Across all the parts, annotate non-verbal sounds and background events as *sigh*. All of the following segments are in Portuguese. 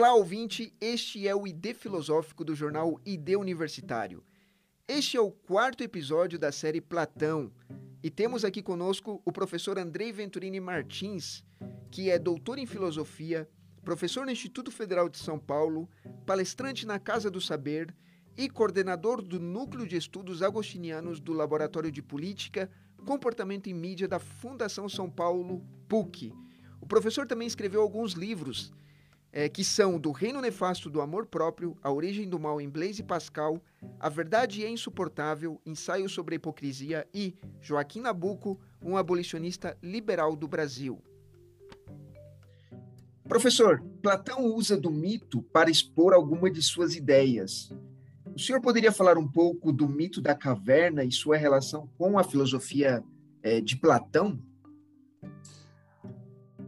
Olá, ouvinte. Este é o ID Filosófico do jornal ID Universitário. Este é o quarto episódio da série Platão e temos aqui conosco o professor Andrei Venturini Martins, que é doutor em filosofia, professor no Instituto Federal de São Paulo, palestrante na Casa do Saber e coordenador do Núcleo de Estudos Agostinianos do Laboratório de Política, Comportamento e Mídia da Fundação São Paulo, PUC. O professor também escreveu alguns livros é, que são Do Reino Nefasto do Amor Próprio, A Origem do Mal em Blaise Pascal, A Verdade é Insuportável, Ensaio sobre a Hipocrisia e Joaquim Nabuco, um abolicionista liberal do Brasil. Professor, Platão usa do mito para expor alguma de suas ideias. O senhor poderia falar um pouco do mito da caverna e sua relação com a filosofia é, de Platão?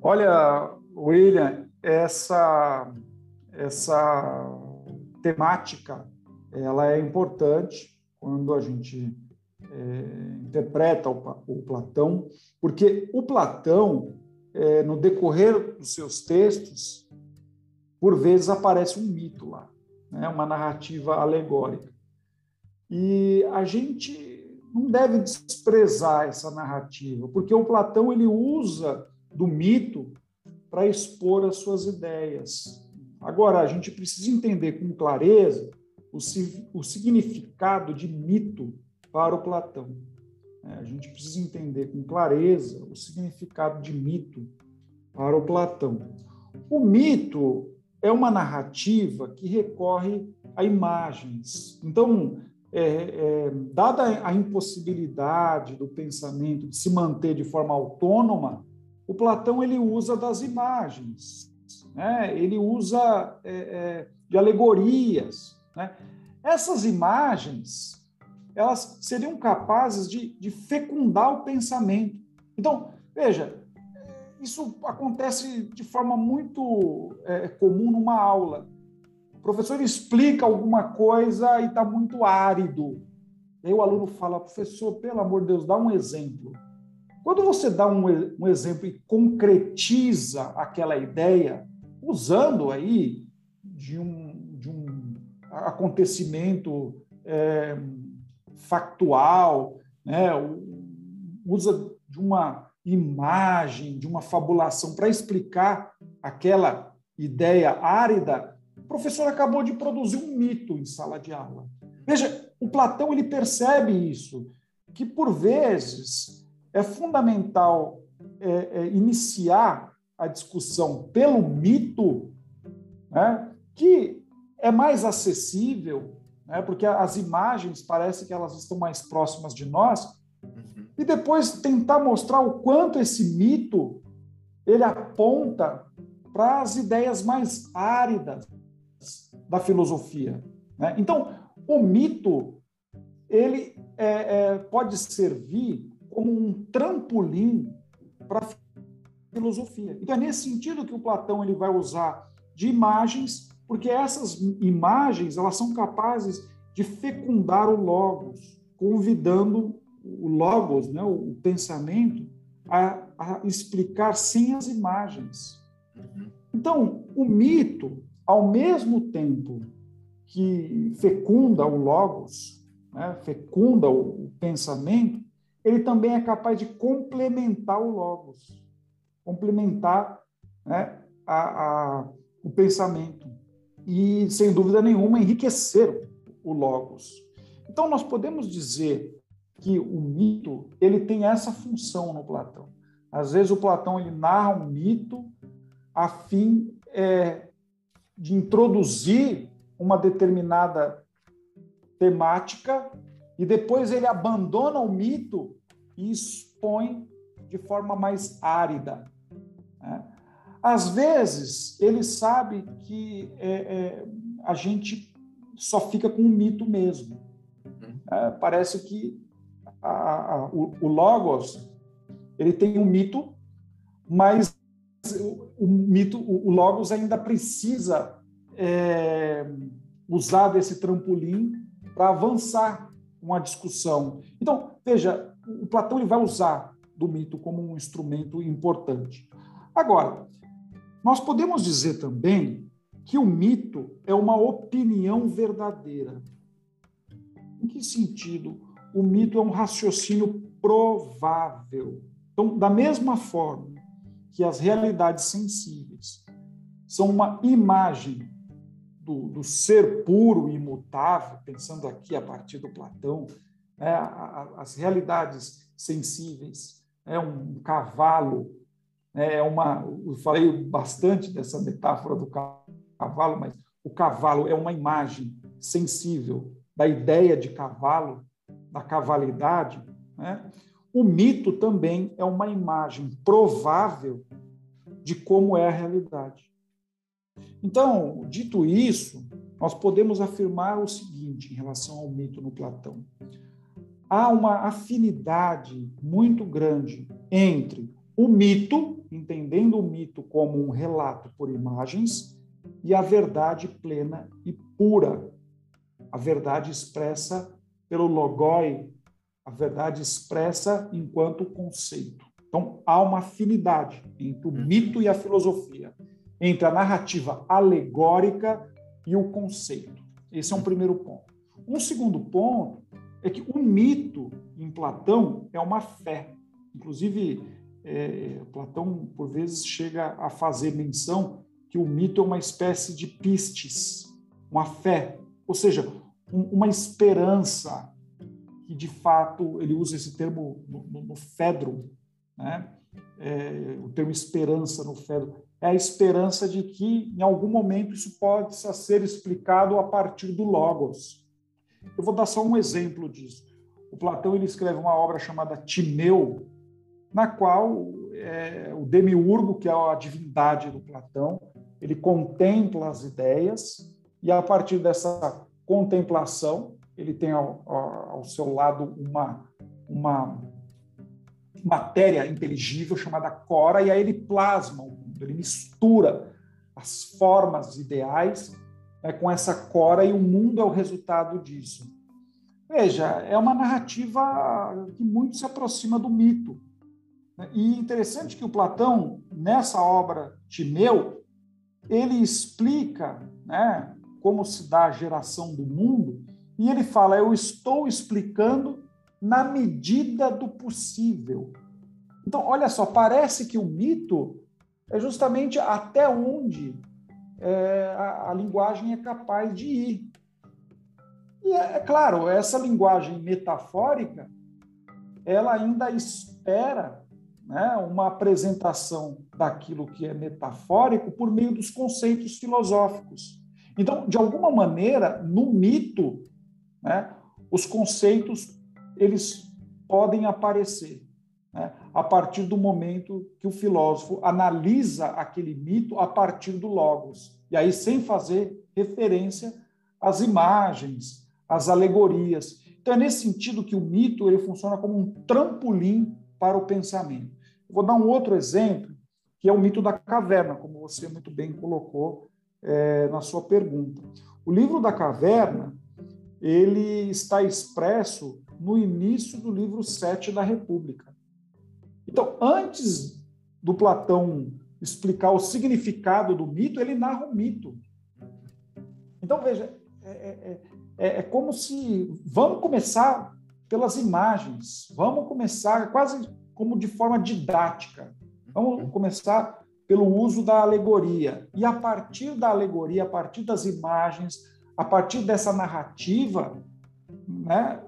Olha, William, essa, essa temática ela é importante quando a gente é, interpreta o, o, Platão, porque o Platão, é, no decorrer dos seus textos, por vezes aparece um mito lá, né? uma narrativa alegórica. E a gente não deve desprezar essa narrativa, porque o Platão ele usa do mito para expor as suas ideias. Agora, a gente precisa entender com clareza o, o significado de mito para o Platão. É, a gente precisa entender com clareza o significado de mito para o Platão. O mito é uma narrativa que recorre a imagens. Então, é, é, dada a impossibilidade do pensamento de se manter de forma autônoma, o Platão ele usa das imagens, né? ele usa é, é, de alegorias. Né? Essas imagens elas seriam capazes de, de fecundar o pensamento. Então, veja, isso acontece de forma muito é, comum numa aula. O professor explica alguma coisa e está muito árido. Aí o aluno fala, professor, pelo amor de Deus, dá um exemplo. Quando você dá um, um exemplo e concretiza aquela ideia, usando aí de um, de um acontecimento é, factual, né? usa de uma imagem, de uma fabulação para explicar aquela ideia árida, o professor acabou de produzir um mito em sala de aula. Veja, o Platão ele percebe isso, que por vezes é fundamental é, é, iniciar a discussão pelo mito, né, que é mais acessível, né, porque as imagens parece que elas estão mais próximas de nós, uhum. e depois tentar mostrar o quanto esse mito ele aponta para as ideias mais áridas da filosofia. Né? Então, o mito ele é, é, pode servir como um trampolim para a filosofia. Então é nesse sentido que o Platão ele vai usar de imagens, porque essas imagens elas são capazes de fecundar o logos, convidando o logos, né, o pensamento, a, a explicar sem as imagens. Uhum. Então, o mito, ao mesmo tempo que fecunda o logos, né, fecunda o pensamento, ele também é capaz de complementar o logos, complementar né, a, a, o pensamento e, sem dúvida nenhuma, enriquecer o logos. Então, nós podemos dizer que o mito ele tem essa função no Platão. Às vezes, o Platão ele narra um mito a fim é, de introduzir uma determinada temática e depois ele abandona o mito e expõe de forma mais árida. Né? Às vezes, ele sabe que é, é, a gente só fica com o mito mesmo. É, parece que a, a, o, o, Logos ele tem um mito, mas o, o mito, o, o, Logos ainda precisa é, usar desse trampolim para avançar uma discussão. Então, veja, o Platão ele vai usar do mito como um instrumento importante. Agora, nós podemos dizer também que o mito é uma opinião verdadeira. Em que sentido? O mito é um raciocínio provável. Então, da mesma forma que as realidades sensíveis são uma imagem do, do ser puro e imutável, pensando aqui a partir do Platão, né, as realidades sensíveis, é um cavalo, né, é uma, eu falei bastante dessa metáfora do cavalo, mas o cavalo é uma imagem sensível da ideia de cavalo, da cavalidade, né? o mito também é uma imagem provável de como é a realidade. Então, dito isso, nós podemos afirmar o seguinte em relação ao mito no Platão: há uma afinidade muito grande entre o mito, entendendo o mito como um relato por imagens, e a verdade plena e pura, a verdade expressa pelo logoi, a verdade expressa enquanto conceito. Então, há uma afinidade entre o mito e a filosofia, entre a narrativa alegórica e o conceito. Esse é um primeiro ponto. Um segundo ponto é que o mito em Platão é uma fé. Inclusive, é, Platão, por vezes, chega a fazer menção que o mito é uma espécie de pistes, uma fé, ou seja, um, uma esperança, que de fato ele usa esse termo no, Fedro, né? É, o termo esperança no Fedro, é a esperança de que em algum momento isso pode ser explicado a partir do Logos. Eu vou dar só um exemplo disso. O Platão ele escreve uma obra chamada Timeu, na qual é, o demiurgo, que é a divindade do Platão, ele contempla as ideias e a partir dessa contemplação ele tem ao, ao seu lado uma, uma matéria inteligível chamada cora e aí ele plasma o mundo, ele mistura as formas ideais né, com essa cora e o mundo é o resultado disso. Veja, é uma narrativa que muito se aproxima do mito. Né? E interessante que o Platão, nessa obra Timeu, ele explica né, como se dá a geração do mundo, e ele fala: Eu estou explicando na medida do possível. Então, olha só, parece que o mito é justamente até onde é, a, a, linguagem é capaz de ir. E é, é claro, essa linguagem metafórica, ela ainda espera né, uma apresentação daquilo que é metafórico por meio dos conceitos filosóficos. Então, de alguma maneira, no mito, né, os conceitos eles podem aparecer né, a partir do momento que o filósofo analisa aquele mito a partir do logos e aí sem fazer referência às imagens, às alegorias. Então é nesse sentido que o mito ele funciona como um trampolim para o pensamento. vou dar um outro exemplo, que é o mito da caverna, como você muito bem colocou é, na sua pergunta. O livro da caverna ele está expresso no início do livro 7 da República. Então, antes do Platão explicar o significado do mito, ele narra o mito. Então, veja, é, é, é, é como se. Vamos começar pelas imagens, vamos começar quase como de forma didática. Vamos começar pelo uso da alegoria. E a partir da alegoria, a partir das imagens, a partir dessa narrativa, né,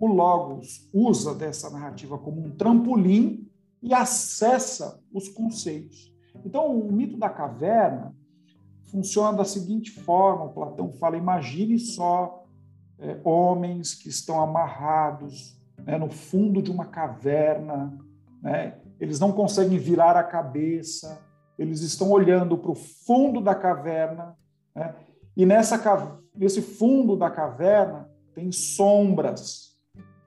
o Logos usa dessa narrativa como um trampolim e acessa os conceitos. Então, o mito da caverna funciona da seguinte forma: o Platão fala, imagine só é, homens que estão amarrados né, no fundo de uma caverna, né, eles não conseguem virar a cabeça, eles estão olhando para o fundo da caverna, né? e nessa, nesse fundo da caverna tem sombras.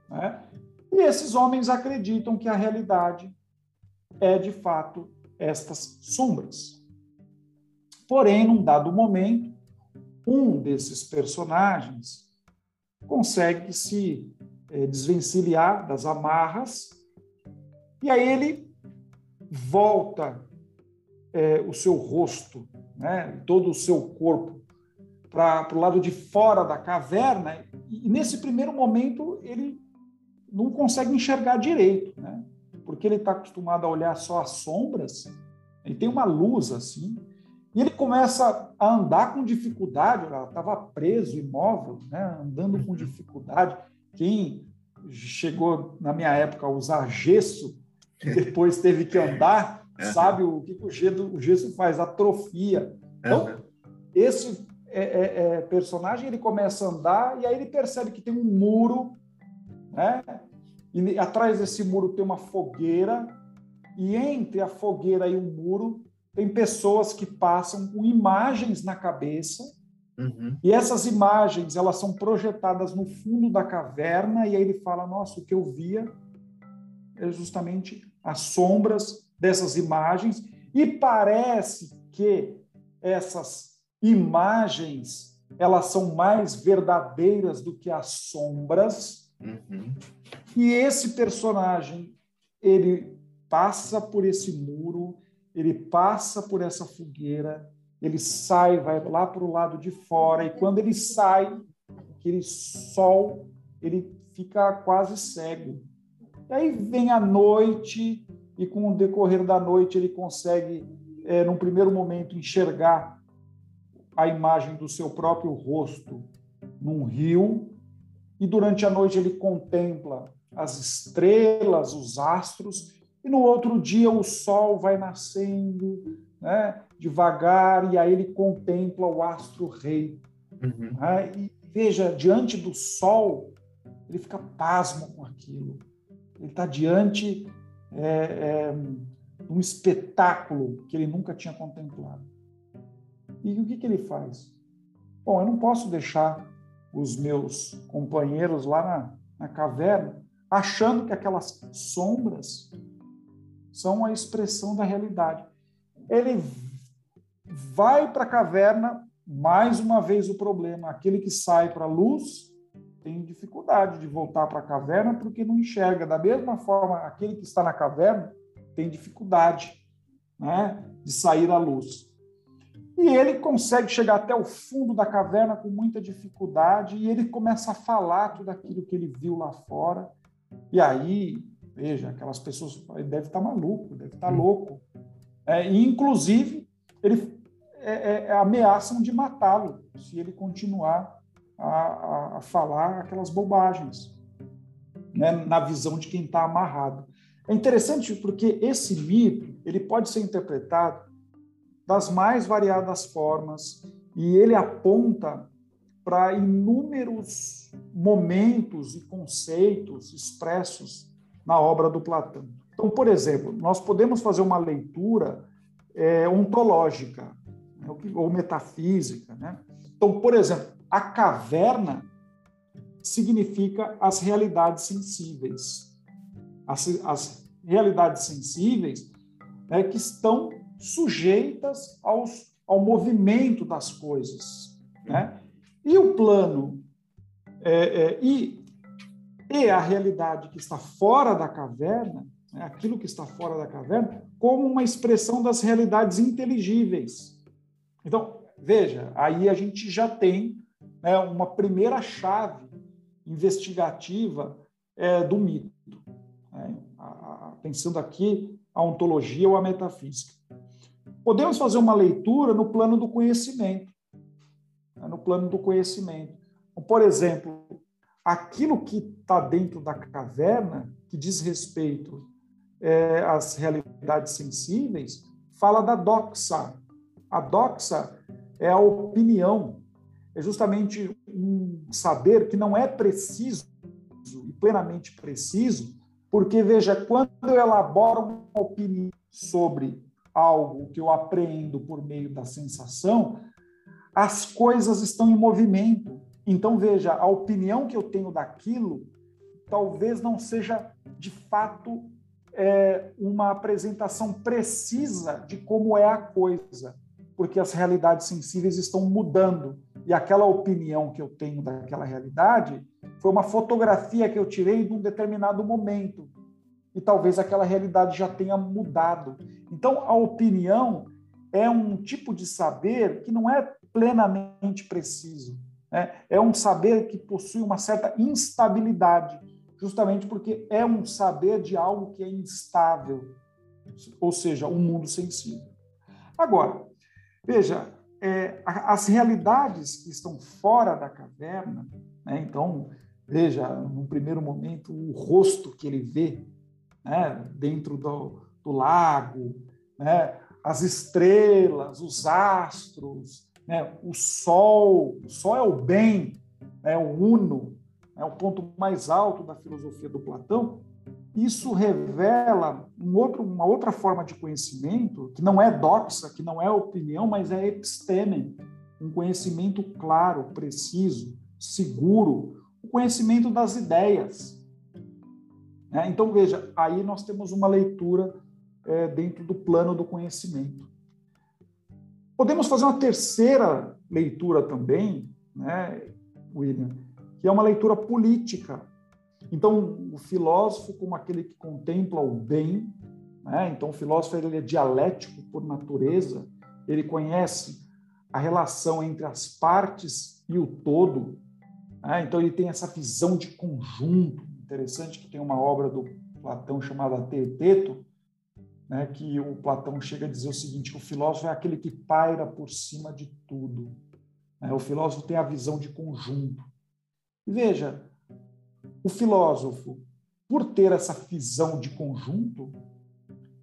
Né? E esses homens acreditam que a realidade é, de fato, estas sombras. Porém, num dado momento, um desses personagens consegue se é, desvencilhar das amarras e aí ele volta é, o seu rosto né, todo o seu corpo para o lado de fora da caverna, e nesse primeiro momento ele não consegue enxergar direito, né? Porque ele está acostumado a olhar só as sombras, ele tem uma luz assim, e ele começa a andar com dificuldade, estava preso, imóvel, né? andando com dificuldade. Quem chegou na minha época a usar gesso, e depois teve que andar, *laughs* sabe o que o gesso, o gesso faz? Atrofia. Então, esse é, é, é, personagem ele começa a andar e aí ele percebe que tem um muro, né? E atrás desse muro tem uma fogueira e entre a fogueira e o muro tem pessoas que passam com imagens na cabeça uhum. e essas imagens elas são projetadas no fundo da caverna e aí ele fala nossa o que eu via é justamente as sombras dessas imagens e parece que essas imagens elas são mais verdadeiras do que as sombras. Uhum. E esse personagem, ele passa por esse muro, ele passa por essa fogueira, ele sai, vai lá para o lado de fora, e quando ele sai, aquele sol, ele fica quase cego. E aí vem a noite, e com o decorrer da noite ele consegue, é, num primeiro momento, enxergar a imagem do seu próprio rosto num rio e durante a noite ele contempla as estrelas, os astros, e no outro dia o sol vai nascendo né, devagar, e aí ele contempla o astro-rei. Uhum. Né, e veja, diante do sol, ele fica pasmo com aquilo. Ele está diante é, é, de um espetáculo que ele nunca tinha contemplado. E o que, que ele faz? Bom, eu não posso deixar os meus companheiros lá na, na caverna achando que aquelas sombras são a expressão da realidade. Ele vai para a caverna, mais uma vez o problema, aquele que sai para a luz tem dificuldade de voltar para a caverna porque não enxerga. Da mesma forma, aquele que está na caverna tem dificuldade né, de sair à luz. E ele consegue chegar até o fundo da caverna com muita dificuldade e ele começa a falar tudo aquilo que ele viu lá fora. E aí, veja, aquelas pessoas, ele deve estar maluco, deve estar hum. louco. É, e, inclusive, ele é, é, é, ameaçam de matá-lo se ele continuar a, a, a falar aquelas bobagens, né, na visão de quem está amarrado. É interessante porque esse mito ele pode ser interpretado das mais variadas formas e ele aponta para inúmeros momentos e conceitos expressos na obra do Platão. Então, por exemplo, nós podemos fazer uma leitura é, ontológica né, ou metafísica. Né? Então, por exemplo, a caverna significa as realidades sensíveis. As, as realidades sensíveis né, que estão sujeitas aos, ao movimento das coisas. Né? E o plano é, é, e, e a realidade que está fora da caverna, né, aquilo que está fora da caverna, como uma expressão das realidades inteligíveis. Então, veja, aí a gente já tem né, uma primeira chave investigativa é, do mito. Né? A, a, pensando aqui a ontologia ou a metafísica. Podemos fazer uma leitura no plano do conhecimento. Né? No plano do conhecimento. Então, por exemplo, aquilo que está dentro da caverna, que diz respeito é, às realidades sensíveis, fala da doxa. A doxa é a opinião, é justamente um saber que não é preciso e plenamente preciso, porque, veja, quando eu elaboro uma opinião sobre algo que eu aprendo por meio da sensação, as coisas estão em movimento. Então, veja, a opinião que eu tenho daquilo talvez não seja de fato é, uma apresentação precisa de como é a coisa, porque as realidades sensíveis estão mudando. E aquela opinião que eu tenho daquela realidade foi uma fotografia que eu tirei de um determinado momento e talvez aquela realidade já tenha mudado. Então, a opinião é um tipo de saber que não é plenamente preciso. Né? É um saber que possui uma certa instabilidade, justamente porque é um saber de algo que é instável, ou seja, um mundo sensível. Agora, veja, é, as realidades que estão fora da caverna, né? então, veja, num primeiro momento, o rosto que ele vê né? dentro do, do lago, né? as estrelas, os astros, né? o sol, o sol é o bem, é o uno, é o ponto mais alto da filosofia do Platão, isso revela um outro, uma outra forma de conhecimento, que não é doxa, que não é opinião, mas é episteme, um conhecimento claro, preciso, seguro, o conhecimento das ideias. É, então, veja, aí nós temos uma leitura é, dentro do plano do conhecimento. Podemos fazer uma terceira leitura também, né, William, que é uma leitura política então, o filósofo, como aquele que contempla o bem, né? então o filósofo ele é dialético por natureza, ele conhece a relação entre as partes e o todo, né? então ele tem essa visão de conjunto. Interessante que tem uma obra do Platão chamada Teeteto, né? que o Platão chega a dizer o seguinte: o filósofo é aquele que paira por cima de tudo. Né? O filósofo tem a visão de conjunto. veja, o filósofo, por ter essa visão de conjunto,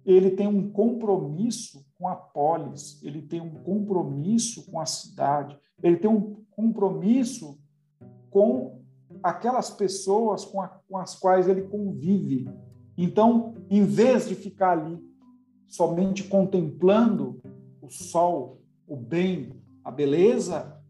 ele tem um compromisso com a polis, ele tem um compromisso com a cidade, ele tem um compromisso com aquelas pessoas com, a, com as quais ele convive. Então, em vez de ficar ali somente contemplando o sol, o bem, a beleza,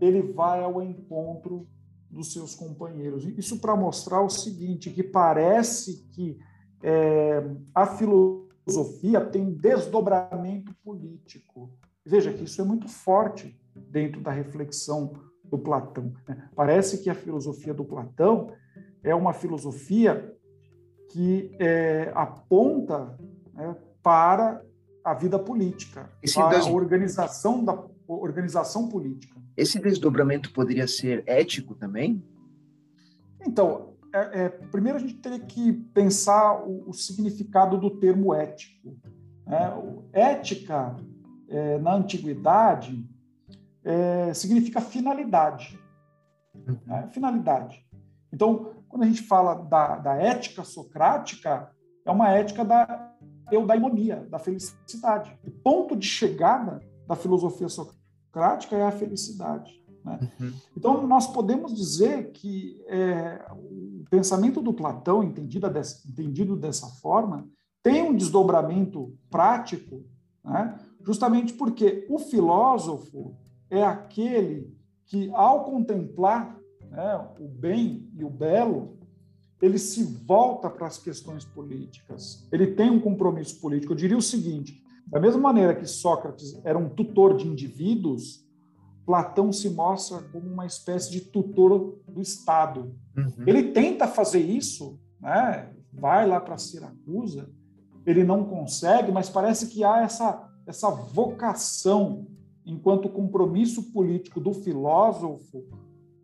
ele vai ao encontro dos seus companheiros. Isso para mostrar o seguinte, que parece que é, a filosofia tem desdobramento político. Veja que isso é muito forte dentro da reflexão do Platão. Né? Parece que a filosofia do Platão é uma filosofia que é, aponta né, para a vida política, Esse para a organização da organização política. Esse desdobramento poderia ser ético também? Então, é, é, primeiro a gente teria que pensar o, o significado do termo ético. Né? Ética, é, na antiguidade, é, significa finalidade. Né? Finalidade. Então, quando a gente fala da, da ética socrática, é uma ética da eudaimonia, da felicidade. O ponto de chegada da filosofia socrática é a felicidade. Né? Uhum. Então, nós podemos dizer que é, o pensamento do Platão, entendido dessa, entendido dessa forma, tem um desdobramento prático, né? justamente porque o filósofo é aquele que, ao contemplar né, o bem e o belo, ele se volta para as questões políticas. Ele tem um compromisso político. Eu diria o seguinte: da mesma maneira que Sócrates era um tutor de indivíduos, Platão se mostra como uma espécie de tutor do Estado. Uhum. Ele tenta fazer isso, né? vai lá para Siracusa, ele não consegue, mas parece que há essa, essa vocação enquanto compromisso político do filósofo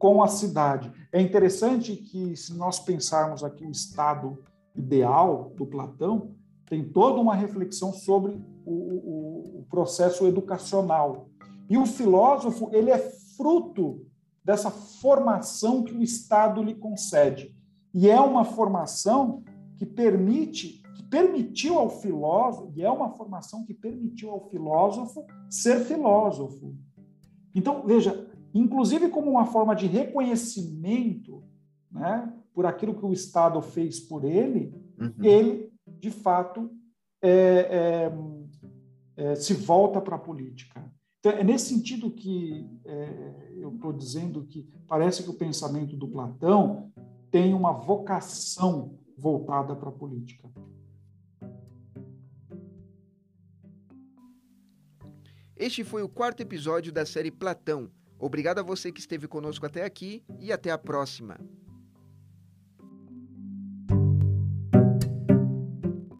com a cidade. É interessante que, se nós pensarmos aqui o Estado ideal do Platão, tem toda uma reflexão sobre o, o, o processo educacional. E o filósofo, ele é fruto dessa formação que o Estado lhe concede. E é uma formação que permite, que permitiu ao filósofo, e é uma formação que permitiu ao filósofo ser filósofo. Então, veja, inclusive como uma forma de reconhecimento, né, por aquilo que o Estado fez por ele, uhum. ele, de fato, é, é, é, se volta para a política. Então, é nesse sentido que é, eu estou dizendo que parece que o pensamento do Platão tem uma vocação voltada para a política. Este foi o quarto episódio da série Platão. Obrigado a você que esteve conosco até aqui e até a próxima.